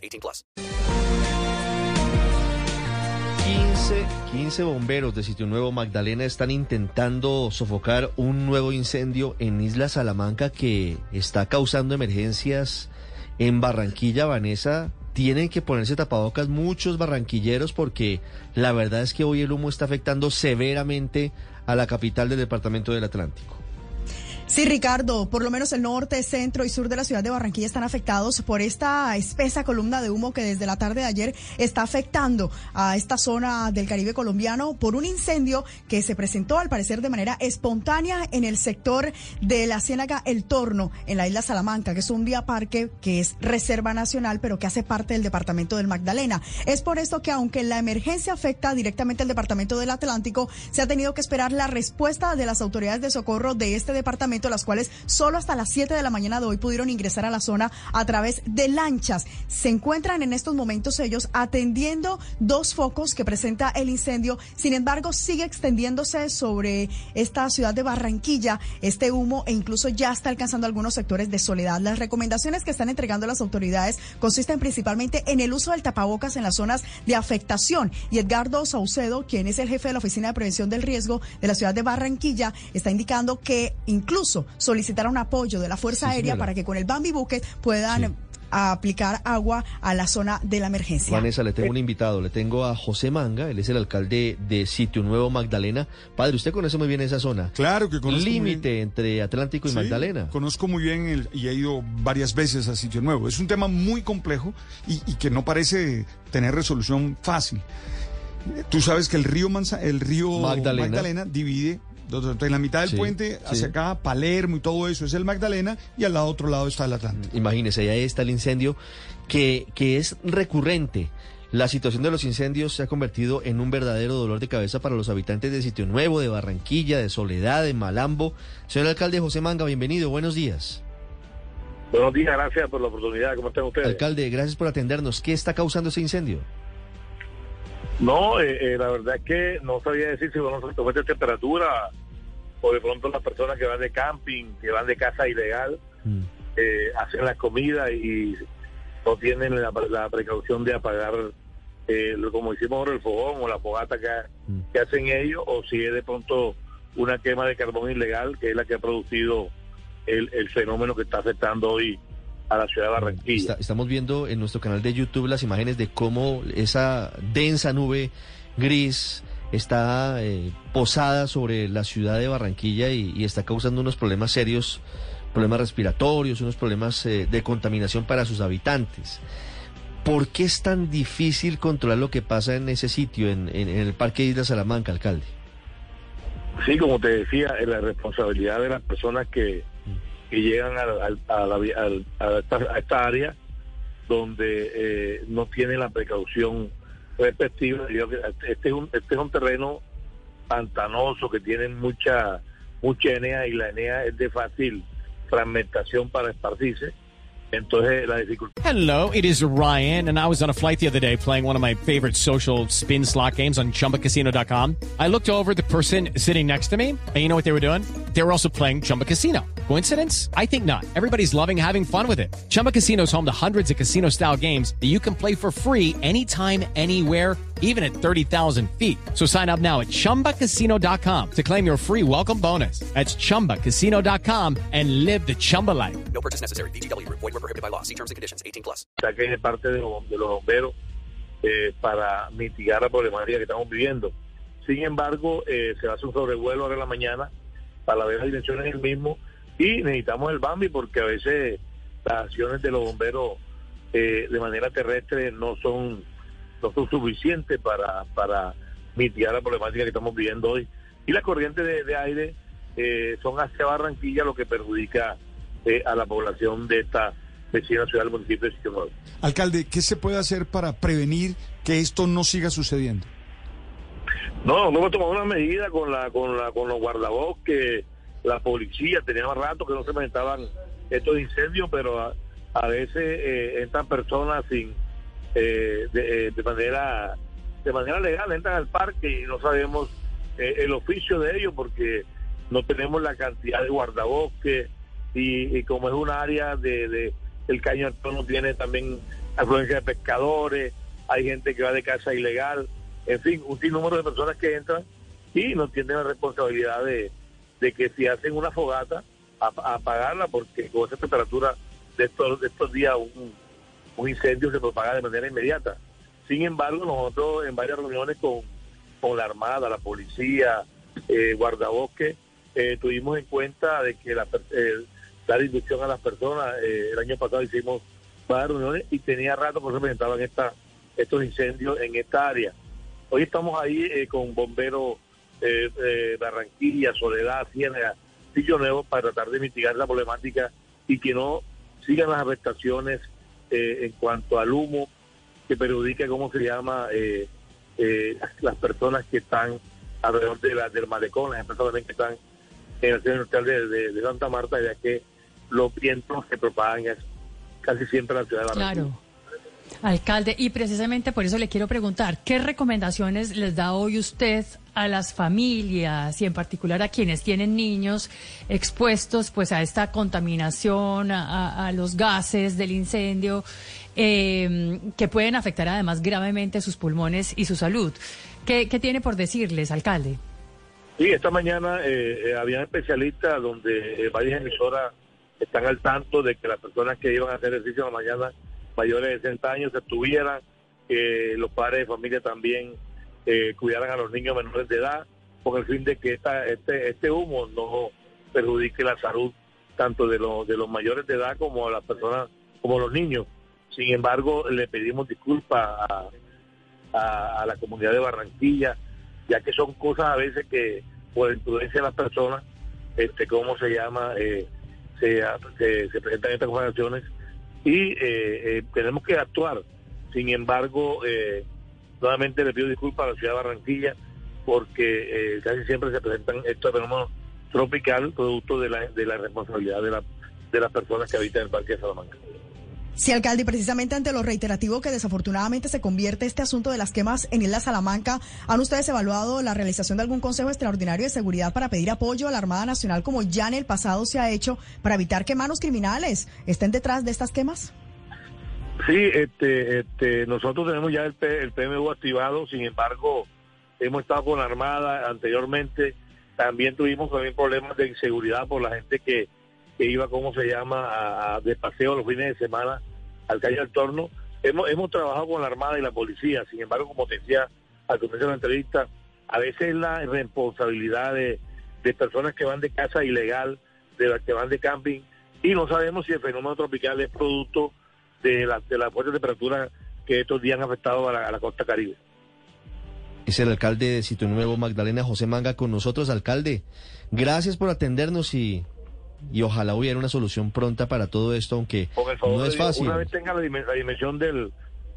18 plus. 15, 15 bomberos de Sitio Nuevo Magdalena están intentando sofocar un nuevo incendio en Isla Salamanca que está causando emergencias en Barranquilla, Vanessa tienen que ponerse tapabocas muchos barranquilleros porque la verdad es que hoy el humo está afectando severamente a la capital del departamento del Atlántico. Sí, Ricardo, por lo menos el norte, centro y sur de la ciudad de Barranquilla están afectados por esta espesa columna de humo que desde la tarde de ayer está afectando a esta zona del Caribe colombiano por un incendio que se presentó al parecer de manera espontánea en el sector de la Ciénaga El Torno, en la isla Salamanca, que es un vía parque que es reserva nacional, pero que hace parte del departamento del Magdalena. Es por esto que aunque la emergencia afecta directamente al departamento del Atlántico, se ha tenido que esperar la respuesta de las autoridades de socorro de este departamento las cuales solo hasta las 7 de la mañana de hoy pudieron ingresar a la zona a través de lanchas. Se encuentran en estos momentos ellos atendiendo dos focos que presenta el incendio. Sin embargo, sigue extendiéndose sobre esta ciudad de Barranquilla este humo e incluso ya está alcanzando algunos sectores de soledad. Las recomendaciones que están entregando las autoridades consisten principalmente en el uso del tapabocas en las zonas de afectación. Y Edgardo Saucedo, quien es el jefe de la Oficina de Prevención del Riesgo de la ciudad de Barranquilla, está indicando que incluso solicitaron apoyo de la Fuerza Aérea para que con el Bambi Bucket puedan aplicar agua a la zona de la emergencia. Vanessa, le tengo un invitado, le tengo a José Manga, él es el alcalde de Sitio Nuevo Magdalena. Padre, usted conoce muy bien esa zona. Claro que conozco. Límite entre Atlántico y Magdalena. Conozco muy bien y he ido varias veces a Sitio Nuevo. Es un tema muy complejo y, que no parece tener resolución fácil. Tú sabes que el río, el río Magdalena divide en la mitad del puente, hacia acá, Palermo y todo eso es el Magdalena, y al lado otro lado está el Atlántico. Imagínese, ahí está el incendio que, que es recurrente. La situación de los incendios se ha convertido en un verdadero dolor de cabeza para los habitantes de Sitio Nuevo, de Barranquilla, de Soledad, de Malambo. Señor alcalde José Manga, bienvenido, buenos días. Buenos días, gracias por la oportunidad. ¿Cómo están ustedes? Alcalde, gracias por atendernos. ¿Qué está causando ese incendio? No, eh, eh, la verdad es que no sabía decir si fueron de temperatura o de pronto las personas que van de camping, que van de casa ilegal, mm. eh, hacen la comida y no tienen la, precaución de apagar, como hicimos ahora, el fogón o la fogata mm. que, hacen ellos, o si es de pronto una quema de carbón ilegal, que es la que ha producido el, el fenómeno que está afectando hoy a la ciudad de Barranquilla. estamos viendo en nuestro canal de YouTube las imágenes de cómo esa densa nube gris está eh, posada sobre la ciudad de Barranquilla y, está causando unos problemas serios, problemas respiratorios, unos problemas eh, de contaminación para sus habitantes. ¿Por qué es tan difícil controlar lo que pasa en ese sitio, en, el Parque Isla Salamanca, alcalde? Sí, como te decía, es la responsabilidad de las personas que que llegan a, esta, área donde eh, no tienen la precaución Este es este es un terreno pantanoso que tiene mucha mucha y la es de fácil fragmentación para esparcirse. Entonces la dificultad. Hello, it is Ryan, and I was on a flight the other day playing one of my favorite social spin slot games on ChumbaCasino.com. I looked over the person sitting next to me, and you know what they were doing? They were also playing Chumba Casino. Coincidence? I think not. Everybody's loving having fun with it. Chumba Casino is home to hundreds of casino-style games that you can play for free anytime, anywhere, even at 30,000 feet. So sign up now at ChumbaCasino.com to claim your free welcome bonus. That's ChumbaCasino.com and live the Chumba life. No purchase necessary. BGW. Void were prohibited by law. See terms and conditions. 18 plus. Que es parte de los, de los bomberos eh, para mitigar la problemática que estamos viviendo. Sin embargo, eh, se hace un sobrevuelo ahora en la mañana para ver las dimensiones del mismo y necesitamos el Bambi porque a veces las acciones de los bomberos eh, de manera terrestre no son no son suficientes para, para mitigar la problemática que estamos viviendo hoy. Y las corrientes de, aire eh, son hacia Barranquilla lo que perjudica eh, a la población de esta vecina ciudad del municipio de Sitio Nuevo. Alcalde, ¿qué se puede hacer para prevenir que esto no siga sucediendo? No, no hemos tomado una medida con la con la con los guardabosques, la policía, teníamos rato que no se presentaban estos incendios, pero a, veces eh, estas personas sin eh, eh, de, manera de manera legal entran al parque y no sabemos el oficio de ellos porque no tenemos la cantidad de guardabosques y, como es un área de, de el caño no tiene también afluencia de pescadores, hay gente que va de casa ilegal en fin, un sinnúmero de personas que entran y no tienen la responsabilidad de, que si hacen una fogata, a, apagarla, porque con esa temperatura de estos, de estos días un, incendio se propaga de manera inmediata. Sin embargo, nosotros en varias reuniones con, con la Armada, la policía, eh, guardabosque, eh, tuvimos en cuenta de que la, eh, dar a las personas, eh, el año pasado hicimos varias reuniones y tenía rato que se presentaban esta, estos incendios en esta área. Hoy estamos ahí eh, con bomberos eh, eh, Barranquilla, Soledad, Ciénaga, Sillo Nuevo para tratar de mitigar la problemática y que no sigan las arrestaciones en cuanto al humo que perjudica, ¿cómo se llama?, las personas que están alrededor de la, del malecón, las empresas también que están en el centro industrial de, Santa Marta, ya que los vientos se propagan casi siempre la ciudad de Barranquilla. Claro. Alcalde, y precisamente por eso le quiero preguntar, ¿qué recomendaciones les da hoy usted a las familias y en particular a quienes tienen niños expuestos pues a esta contaminación, a, los gases del incendio, em, que pueden afectar además gravemente sus pulmones y su salud? ¿Qué, tiene por decirles, alcalde? Sí, esta mañana eh, eh había especialistas donde eh, varias emisoras están al tanto de que las personas que iban a hacer ejercicio en la mañana mayores de 60 años estuvieran, que los padres de familia también eh, cuidaran a los niños menores de edad, con el fin de que esta, este, este humo no perjudique la salud tanto de, los de los mayores de edad como a las personas, como los niños. Sin embargo, le pedimos disculpas a, la comunidad de Barranquilla, ya que son cosas a veces que por influencia de las personas, este, ¿cómo se llama? Eh, se, se, presentan estas conversaciones y eh, eh, tenemos que actuar. Sin embargo, eh, nuevamente le pido disculpas a la ciudad de Barranquilla porque eh, casi siempre se presentan estos fenómenos tropicales producto de la, de la responsabilidad de, la, de las personas que habitan el Parque de Salamanca. Sí, alcalde, precisamente ante lo reiterativo que desafortunadamente se convierte este asunto de las quemas en Isla Salamanca, ¿han ustedes evaluado la realización de algún consejo extraordinario de seguridad para pedir apoyo a la Armada Nacional como ya en el pasado se ha hecho para evitar que manos criminales estén detrás de estas quemas? Sí, este, este, nosotros tenemos ya el, el PMU activado, sin embargo, hemos estado con la Armada anteriormente, también tuvimos también problemas de inseguridad por la gente que que iba, ¿cómo se llama?, a, de paseo los fines de semana al calle del torno. Hemos, trabajado con la Armada y la policía, sin embargo, como te decía al comienzo de la entrevista, a veces la responsabilidad de, personas que van de casa ilegal, de las que van de camping, y no sabemos si el fenómeno tropical es producto de la, de la fuerte temperatura que estos días han afectado a la, costa caribe. Es el alcalde de Sitio Nuevo, Magdalena José Manga, con nosotros, alcalde. Gracias por atendernos y y ojalá hubiera una solución pronta para todo esto, aunque no es fácil. Una vez tenga la, dimensión del,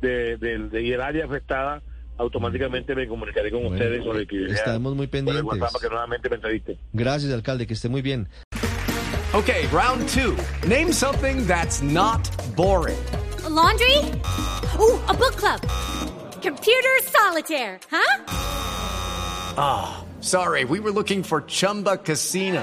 de, del, de el área afectada, automáticamente me comunicaré con ustedes sobre que estamos muy pendientes. que nuevamente me entreviste. Gracias, alcalde, que esté muy bien. Okay, round two. Name something that's not boring. laundry? Uh, a book club. Computer solitaire, huh? Ah, sorry, we were looking for Chumba Casino.